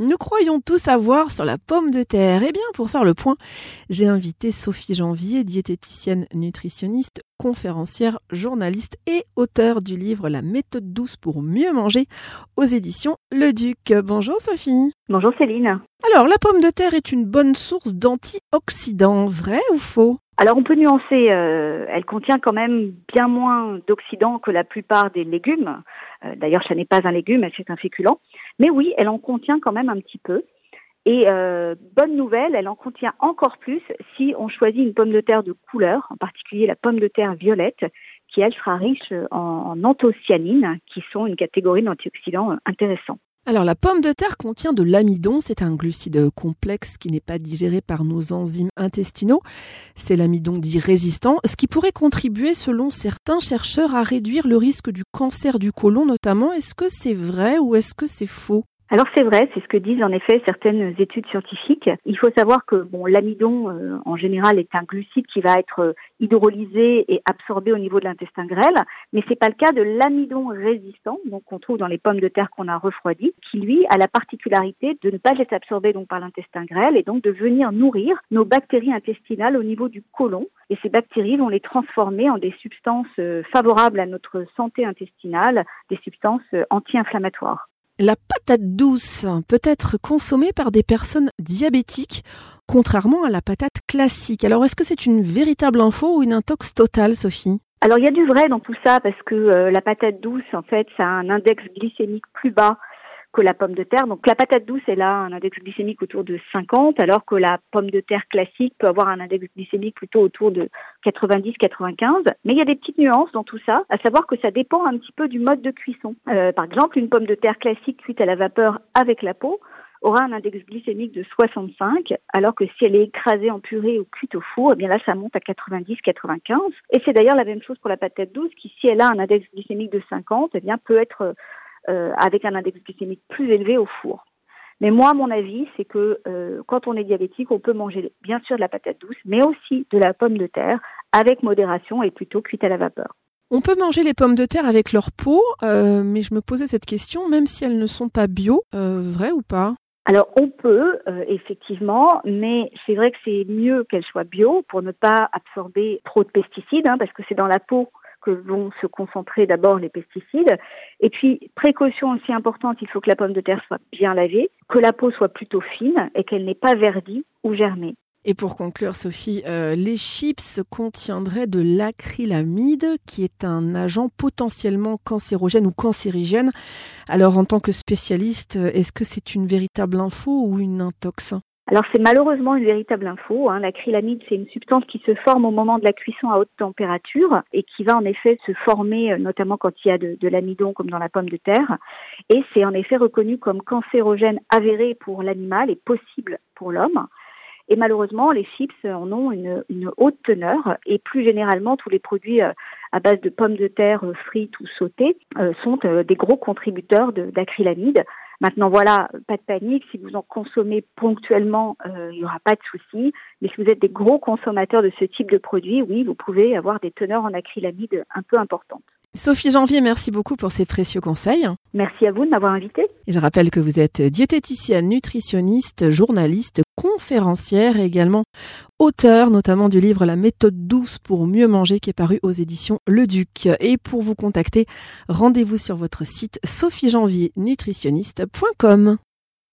Nous croyons tout savoir sur la pomme de terre. Eh bien, pour faire le point, j'ai invité Sophie Janvier, diététicienne nutritionniste, conférencière, journaliste et auteure du livre La méthode douce pour mieux manger aux éditions Le Duc. Bonjour Sophie. Bonjour Céline. Alors, la pomme de terre est une bonne source d'antioxydants, vrai ou faux? Alors on peut nuancer, euh, elle contient quand même bien moins d'oxydants que la plupart des légumes. Euh, d'ailleurs, ce n'est pas un légume, c'est un féculent. Mais oui, elle en contient quand même un petit peu. Et euh, bonne nouvelle, elle en contient encore plus si on choisit une pomme de terre de couleur, en particulier la pomme de terre violette, qui elle sera riche en, en anthocyanines, qui sont une catégorie d'antioxydants intéressants. Alors la pomme de terre contient de l'amidon, c'est un glucide complexe qui n'est pas digéré par nos enzymes intestinaux. C'est l'amidon dit résistant, ce qui pourrait contribuer selon certains chercheurs à réduire le risque du cancer du côlon notamment. Est-ce que c'est vrai ou est-ce que c'est faux? Alors c'est vrai, c'est ce que disent en effet certaines études scientifiques. Il faut savoir que bon, l'amidon euh, en général est un glucide qui va être euh, hydrolysé et absorbé au niveau de l'intestin grêle, mais c'est pas le cas de l'amidon résistant, donc qu'on trouve dans les pommes de terre qu'on a refroidies, qui lui a la particularité de ne pas être absorbé donc par l'intestin grêle et donc de venir nourrir nos bactéries intestinales au niveau du côlon. Et ces bactéries vont les transformer en des substances euh, favorables à notre santé intestinale, des substances anti-inflammatoires. La patate douce peut être consommée par des personnes diabétiques, contrairement à la patate classique. Alors, est-ce que c'est une véritable info ou une intox totale, Sophie? Alors il y a du vrai dans tout ça parce que euh, la patate douce en fait ça a un index glycémique plus bas que la pomme de terre. Donc la patate douce, elle a un index glycémique autour de 50, alors que la pomme de terre classique peut avoir un index glycémique plutôt autour de 90-95. Mais il y a des petites nuances dans tout ça, à savoir que ça dépend un petit peu du mode de cuisson. Euh, par exemple, une pomme de terre classique cuite à la vapeur avec la peau aura un index glycémique de 65, alors que si elle est écrasée en purée ou cuite au four, eh bien là, ça monte à 90-95. Et c'est d'ailleurs la même chose pour la patate douce, qui, si elle a un index glycémique de 50, eh bien, peut être euh, avec un index glycémique plus élevé au four. Mais moi, mon avis, c'est que euh, quand on est diabétique, on peut manger bien sûr de la patate douce, mais aussi de la pomme de terre avec modération et plutôt cuite à la vapeur. On peut manger les pommes de terre avec leur peau, euh, mais je me posais cette question, même si elles ne sont pas bio, vrai ou pas? Alors on peut effectivement, mais c'est vrai que c'est mieux qu'elles soient bio pour ne pas absorber trop de pesticides, hein, parce que c'est dans la peau vont se concentrer d'abord les pesticides. Et puis, précaution aussi importante, il faut que la pomme de terre soit bien lavée, que la peau soit plutôt fine et qu'elle n'ait pas verdi ou germé. Et pour conclure, Sophie, euh, les chips contiendraient de l'acrylamide, qui est un agent potentiellement cancérogène ou cancérigène. Alors, en tant que spécialiste, est-ce que c'est une véritable info ou une intox? Alors c'est malheureusement une véritable info. Hein. L'acrylamide, c'est une substance qui se forme au moment de la cuisson à haute température et qui va en effet se former euh, notamment quand il y a de, l'amidon comme dans la pomme de terre. Et c'est en effet reconnu comme cancérogène avéré pour l'animal et possible pour l'homme. Et malheureusement, les chips en ont une, une, haute teneur et plus généralement, tous les produits euh, à base de pommes de terre euh, frites ou sautées sont des gros contributeurs d'acrylamide. Maintenant, voilà, pas de panique. Si vous en consommez ponctuellement, euh, il n'y aura pas de souci. Mais si vous êtes des gros consommateurs de ce type de produits, oui, vous pouvez avoir des teneurs en acrylamide un peu importantes. Sophie Janvier, merci beaucoup pour ces précieux conseils. Merci à vous de m'avoir invité. Et je rappelle que vous êtes diététicienne, nutritionniste, journaliste, conférencière et également auteur notamment du livre La méthode douce pour mieux manger qui est paru aux éditions Le Duc. Et pour vous contacter, rendez-vous sur votre site sophiejanviernutritionniste.com.